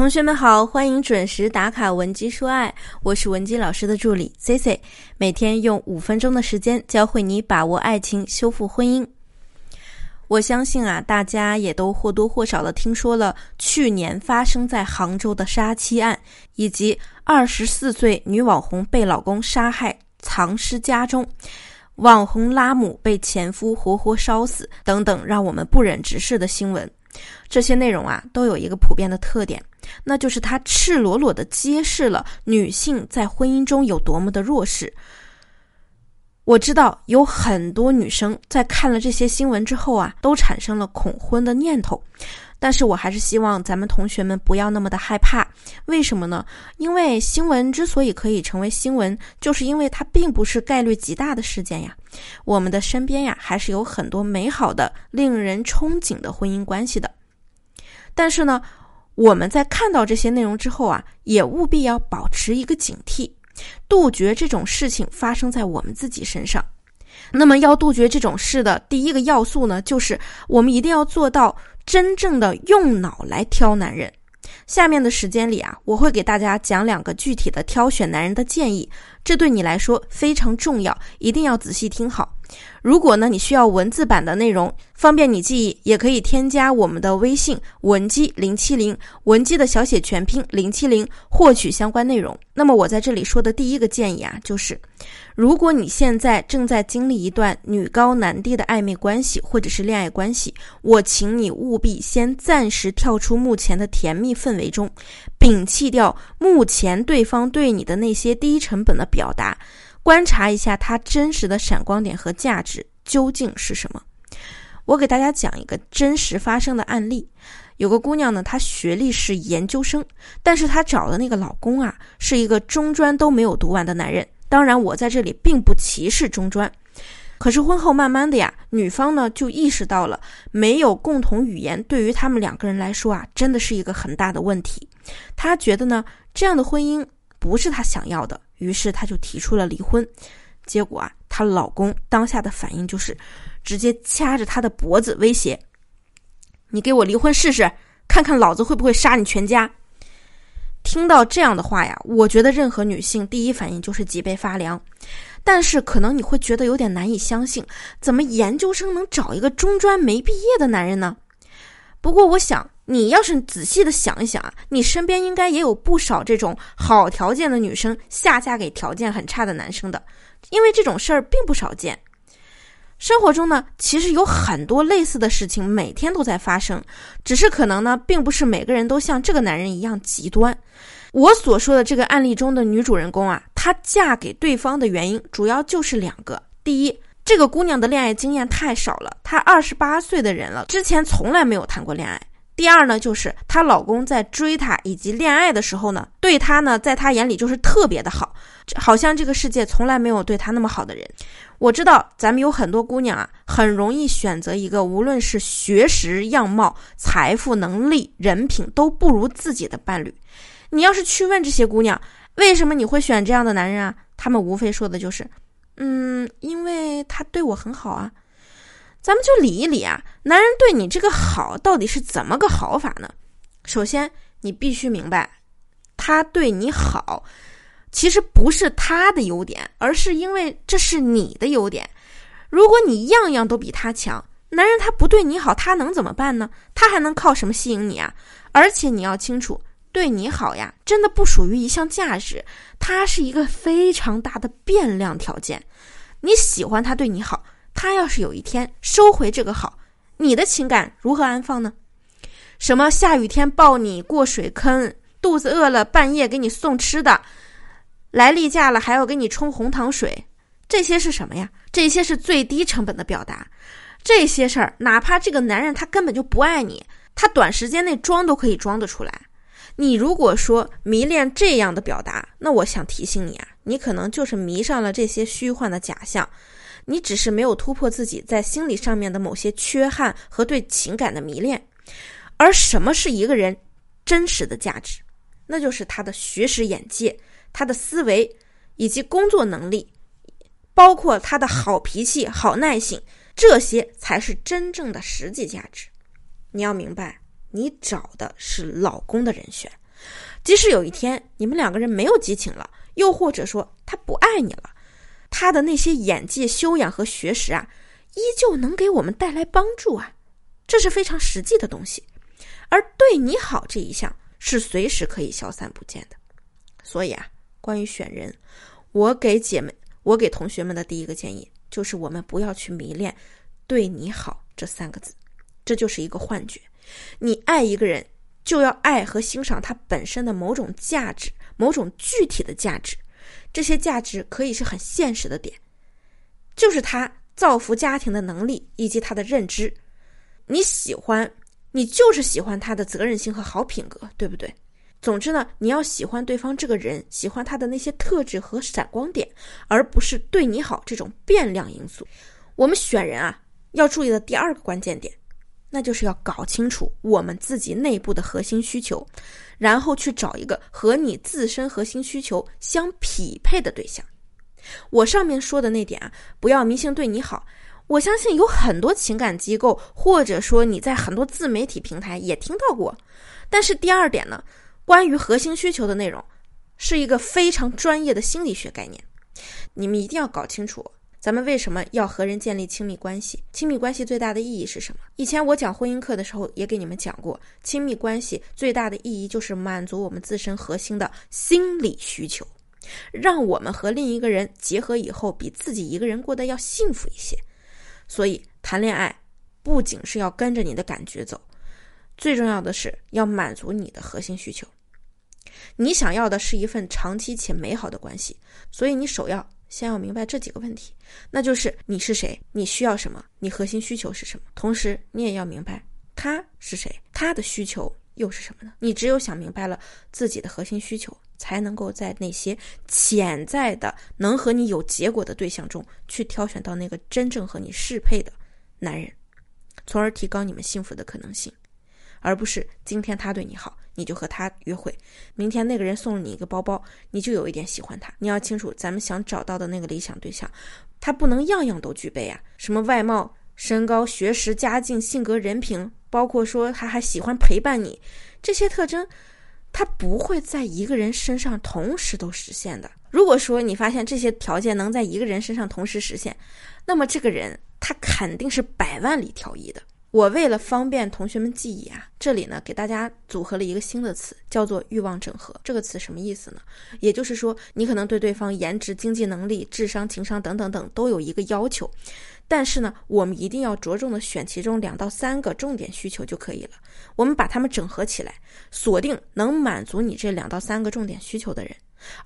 同学们好，欢迎准时打卡文姬说爱，我是文姬老师的助理 C C，每天用五分钟的时间教会你把握爱情，修复婚姻。我相信啊，大家也都或多或少的听说了去年发生在杭州的杀妻案，以及二十四岁女网红被老公杀害藏尸家中，网红拉姆被前夫活活烧死等等让我们不忍直视的新闻。这些内容啊，都有一个普遍的特点。那就是它赤裸裸的揭示了女性在婚姻中有多么的弱势。我知道有很多女生在看了这些新闻之后啊，都产生了恐婚的念头。但是我还是希望咱们同学们不要那么的害怕。为什么呢？因为新闻之所以可以成为新闻，就是因为它并不是概率极大的事件呀。我们的身边呀，还是有很多美好的、令人憧憬的婚姻关系的。但是呢？我们在看到这些内容之后啊，也务必要保持一个警惕，杜绝这种事情发生在我们自己身上。那么，要杜绝这种事的第一个要素呢，就是我们一定要做到真正的用脑来挑男人。下面的时间里啊，我会给大家讲两个具体的挑选男人的建议，这对你来说非常重要，一定要仔细听好。如果呢，你需要文字版的内容，方便你记忆，也可以添加我们的微信文姬零七零，文姬的小写全拼零七零，获取相关内容。那么我在这里说的第一个建议啊，就是，如果你现在正在经历一段女高男低的暧昧关系或者是恋爱关系，我请你务必先暂时跳出目前的甜蜜氛围中，摒弃掉目前对方对你的那些低成本的表达。观察一下他真实的闪光点和价值究竟是什么？我给大家讲一个真实发生的案例。有个姑娘呢，她学历是研究生，但是她找的那个老公啊，是一个中专都没有读完的男人。当然，我在这里并不歧视中专。可是婚后慢慢的呀，女方呢就意识到了没有共同语言，对于他们两个人来说啊，真的是一个很大的问题。她觉得呢，这样的婚姻不是她想要的。于是她就提出了离婚，结果啊，她老公当下的反应就是直接掐着她的脖子威胁：“你给我离婚试试，看看老子会不会杀你全家。”听到这样的话呀，我觉得任何女性第一反应就是脊背发凉。但是可能你会觉得有点难以相信，怎么研究生能找一个中专没毕业的男人呢？不过我想。你要是仔细的想一想啊，你身边应该也有不少这种好条件的女生下嫁给条件很差的男生的，因为这种事儿并不少见。生活中呢，其实有很多类似的事情每天都在发生，只是可能呢，并不是每个人都像这个男人一样极端。我所说的这个案例中的女主人公啊，她嫁给对方的原因主要就是两个：第一，这个姑娘的恋爱经验太少了，她二十八岁的人了，之前从来没有谈过恋爱。第二呢，就是她老公在追她以及恋爱的时候呢，对她呢，在她眼里就是特别的好，好像这个世界从来没有对她那么好的人。我知道咱们有很多姑娘啊，很容易选择一个无论是学识、样貌、财富、能力、人品都不如自己的伴侣。你要是去问这些姑娘，为什么你会选这样的男人啊？他们无非说的就是，嗯，因为他对我很好啊。咱们就理一理啊，男人对你这个好到底是怎么个好法呢？首先，你必须明白，他对你好，其实不是他的优点，而是因为这是你的优点。如果你样样都比他强，男人他不对你好，他能怎么办呢？他还能靠什么吸引你啊？而且你要清楚，对你好呀，真的不属于一项价值，它是一个非常大的变量条件。你喜欢他对你好。他要是有一天收回这个好，你的情感如何安放呢？什么下雨天抱你过水坑，肚子饿了半夜给你送吃的，来例假了还要给你冲红糖水，这些是什么呀？这些是最低成本的表达。这些事儿，哪怕这个男人他根本就不爱你，他短时间内装都可以装得出来。你如果说迷恋这样的表达，那我想提醒你啊，你可能就是迷上了这些虚幻的假象。你只是没有突破自己在心理上面的某些缺憾和对情感的迷恋，而什么是一个人真实的价值？那就是他的学识眼界、他的思维以及工作能力，包括他的好脾气、好耐性，这些才是真正的实际价值。你要明白，你找的是老公的人选，即使有一天你们两个人没有激情了，又或者说他不爱你了，他的那些演技修养和学识啊，依旧能给我们带来帮助啊，这是非常实际的东西。而对你好这一项是随时可以消散不见的。所以啊，关于选人，我给姐妹、我给同学们的第一个建议就是，我们不要去迷恋“对你好”这三个字，这就是一个幻觉。你爱一个人，就要爱和欣赏他本身的某种价值，某种具体的价值。这些价值可以是很现实的点，就是他造福家庭的能力以及他的认知。你喜欢，你就是喜欢他的责任心和好品格，对不对？总之呢，你要喜欢对方这个人，喜欢他的那些特质和闪光点，而不是对你好这种变量因素。我们选人啊，要注意的第二个关键点，那就是要搞清楚我们自己内部的核心需求，然后去找一个和你自身核心需求相匹配的对象。我上面说的那点啊，不要迷信对你好。我相信有很多情感机构，或者说你在很多自媒体平台也听到过。但是第二点呢？关于核心需求的内容，是一个非常专业的心理学概念，你们一定要搞清楚。咱们为什么要和人建立亲密关系？亲密关系最大的意义是什么？以前我讲婚姻课的时候也给你们讲过，亲密关系最大的意义就是满足我们自身核心的心理需求，让我们和另一个人结合以后，比自己一个人过得要幸福一些。所以谈恋爱不仅是要跟着你的感觉走，最重要的是要满足你的核心需求。你想要的是一份长期且美好的关系，所以你首要先要明白这几个问题，那就是你是谁，你需要什么，你核心需求是什么。同时，你也要明白他是谁，他的需求又是什么呢？你只有想明白了自己的核心需求，才能够在那些潜在的能和你有结果的对象中，去挑选到那个真正和你适配的男人，从而提高你们幸福的可能性。而不是今天他对你好，你就和他约会；明天那个人送了你一个包包，你就有一点喜欢他。你要清楚，咱们想找到的那个理想对象，他不能样样都具备啊！什么外貌、身高、学识、家境、性格、人品，包括说他还喜欢陪伴你，这些特征，他不会在一个人身上同时都实现的。如果说你发现这些条件能在一个人身上同时实现，那么这个人他肯定是百万里挑一的。我为了方便同学们记忆啊，这里呢给大家组合了一个新的词，叫做欲望整合。这个词什么意思呢？也就是说，你可能对对方颜值、经济能力、智商、情商等等等都有一个要求，但是呢，我们一定要着重的选其中两到三个重点需求就可以了。我们把它们整合起来，锁定能满足你这两到三个重点需求的人。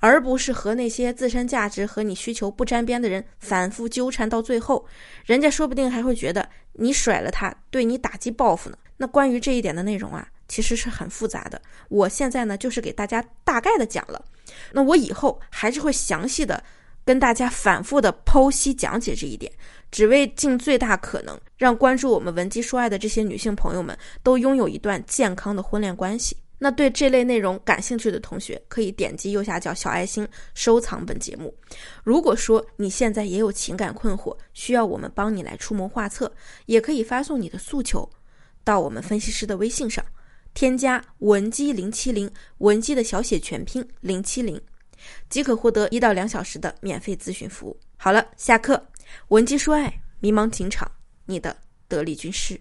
而不是和那些自身价值和你需求不沾边的人反复纠缠到最后，人家说不定还会觉得你甩了他，对你打击报复呢。那关于这一点的内容啊，其实是很复杂的。我现在呢，就是给大家大概的讲了。那我以后还是会详细的跟大家反复的剖析讲解这一点，只为尽最大可能让关注我们文姬说爱的这些女性朋友们都拥有一段健康的婚恋关系。那对这类内容感兴趣的同学，可以点击右下角小爱心收藏本节目。如果说你现在也有情感困惑，需要我们帮你来出谋划策，也可以发送你的诉求到我们分析师的微信上，添加文姬零七零，文姬的小写全拼零七零，即可获得一到两小时的免费咨询服务。好了，下课，文姬说爱，迷茫情场，你的得力军师。